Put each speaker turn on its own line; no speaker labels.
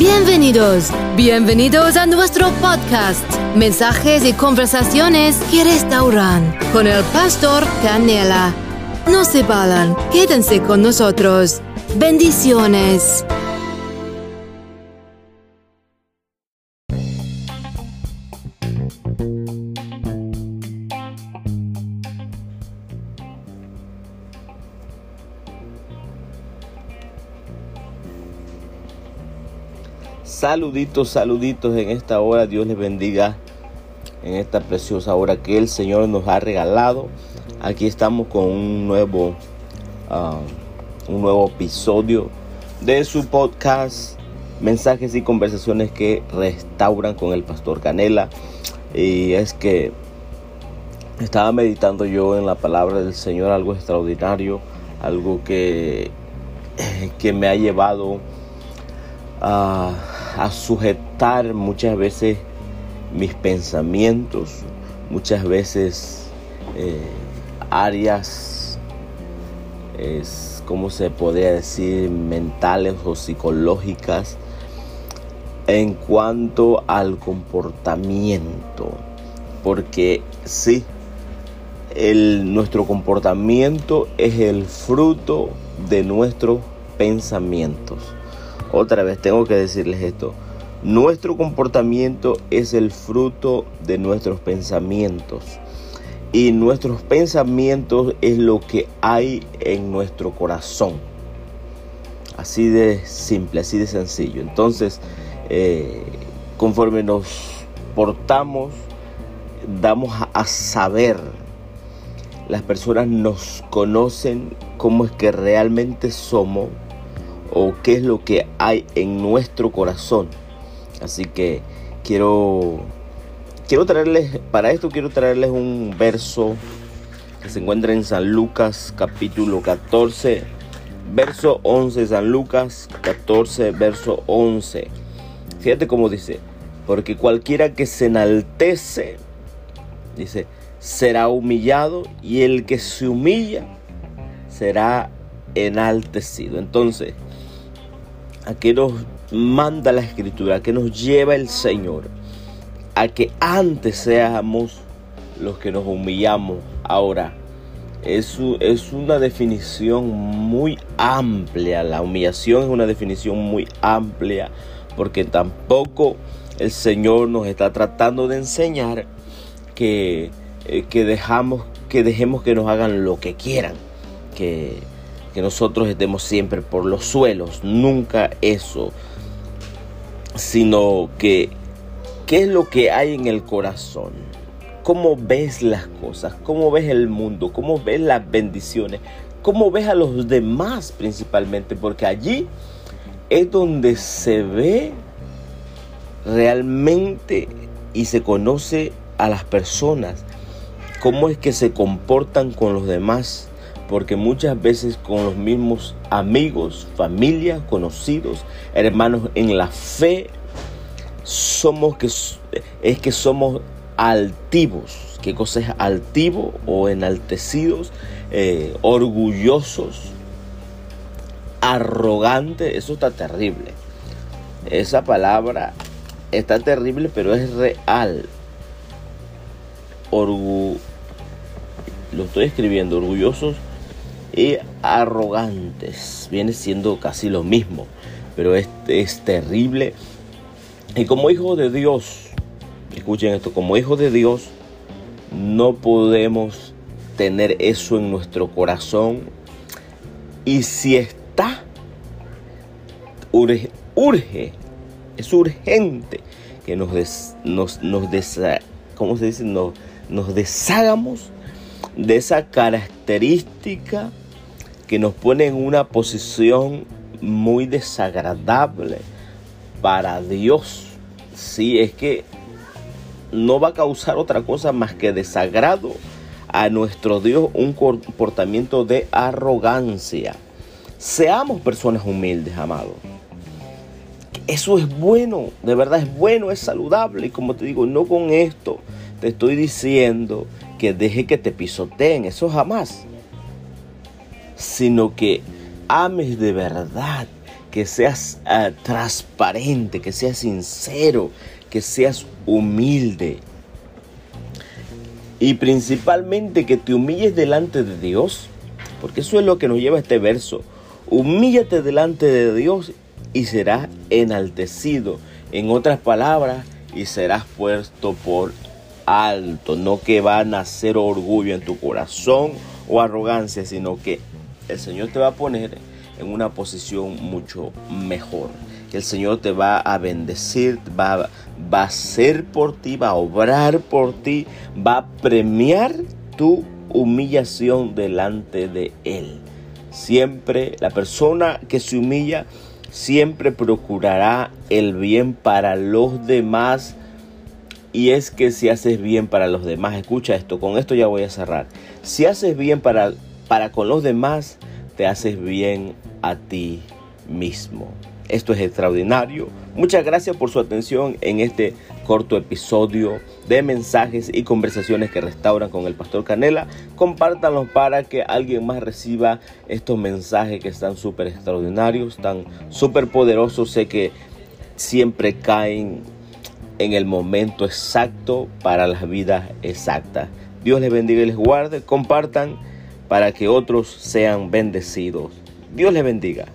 Bienvenidos, bienvenidos a nuestro podcast, mensajes y conversaciones que restauran con el pastor Canela. No se vayan, quédense con nosotros. Bendiciones.
Saluditos, saluditos en esta hora. Dios les bendiga en esta preciosa hora que el Señor nos ha regalado. Aquí estamos con un nuevo, um, un nuevo episodio de su podcast Mensajes y conversaciones que restauran con el pastor Canela. Y es que estaba meditando yo en la palabra del Señor algo extraordinario, algo que, que me ha llevado a a sujetar muchas veces mis pensamientos, muchas veces eh, áreas, es, ¿cómo se podría decir?, mentales o psicológicas en cuanto al comportamiento. Porque sí, el, nuestro comportamiento es el fruto de nuestros pensamientos. Otra vez tengo que decirles esto. Nuestro comportamiento es el fruto de nuestros pensamientos. Y nuestros pensamientos es lo que hay en nuestro corazón. Así de simple, así de sencillo. Entonces, eh, conforme nos portamos, damos a saber. Las personas nos conocen cómo es que realmente somos o qué es lo que hay en nuestro corazón. Así que quiero quiero traerles para esto quiero traerles un verso que se encuentra en San Lucas capítulo 14 verso 11 San Lucas 14 verso 11. Fíjate cómo dice, porque cualquiera que se enaltece dice será humillado y el que se humilla será enaltecido. Entonces, a que nos manda la escritura, a que nos lleva el Señor, a que antes seamos los que nos humillamos ahora. Es, es una definición muy amplia, la humillación es una definición muy amplia, porque tampoco el Señor nos está tratando de enseñar que, eh, que, dejamos, que dejemos que nos hagan lo que quieran, que que nosotros estemos siempre por los suelos, nunca eso, sino que qué es lo que hay en el corazón, cómo ves las cosas, cómo ves el mundo, cómo ves las bendiciones, cómo ves a los demás principalmente, porque allí es donde se ve realmente y se conoce a las personas, cómo es que se comportan con los demás porque muchas veces con los mismos amigos, familia, conocidos, hermanos en la fe, somos que es que somos altivos. ¿Qué cosa es altivo o enaltecidos? Eh, orgullosos, arrogantes. Eso está terrible. Esa palabra está terrible, pero es real. Orgu lo estoy escribiendo, orgullosos arrogantes. Viene siendo casi lo mismo, pero es, es terrible. Y como hijo de Dios, escuchen esto, como hijo de Dios, no podemos tener eso en nuestro corazón. Y si está, urge, es urgente que nos, nos, nos ¿cómo se dice? Nos, nos deshagamos de esa característica que nos pone en una posición muy desagradable para Dios. Sí, es que no va a causar otra cosa más que desagrado a nuestro Dios, un comportamiento de arrogancia. Seamos personas humildes, amado. Eso es bueno, de verdad es bueno, es saludable. Y como te digo, no con esto te estoy diciendo que deje que te pisoteen, eso jamás. Sino que ames de verdad, que seas ah, transparente, que seas sincero, que seas humilde. Y principalmente que te humilles delante de Dios, porque eso es lo que nos lleva este verso. Humíllate delante de Dios y serás enaltecido. En otras palabras, y serás puesto por alto. No que va a nacer orgullo en tu corazón o arrogancia, sino que el Señor te va a poner en una posición mucho mejor. El Señor te va a bendecir, va, va a hacer por ti, va a obrar por ti, va a premiar tu humillación delante de Él. Siempre la persona que se humilla siempre procurará el bien para los demás. Y es que si haces bien para los demás, escucha esto, con esto ya voy a cerrar. Si haces bien para, para con los demás, te haces bien a ti mismo. Esto es extraordinario. Muchas gracias por su atención en este corto episodio de mensajes y conversaciones que restauran con el pastor Canela. Compártanlos para que alguien más reciba estos mensajes que están súper extraordinarios, tan súper poderosos. Sé que siempre caen en el momento exacto para las vidas exactas. Dios les bendiga y les guarde. Compartan para que otros sean bendecidos. Dios les bendiga.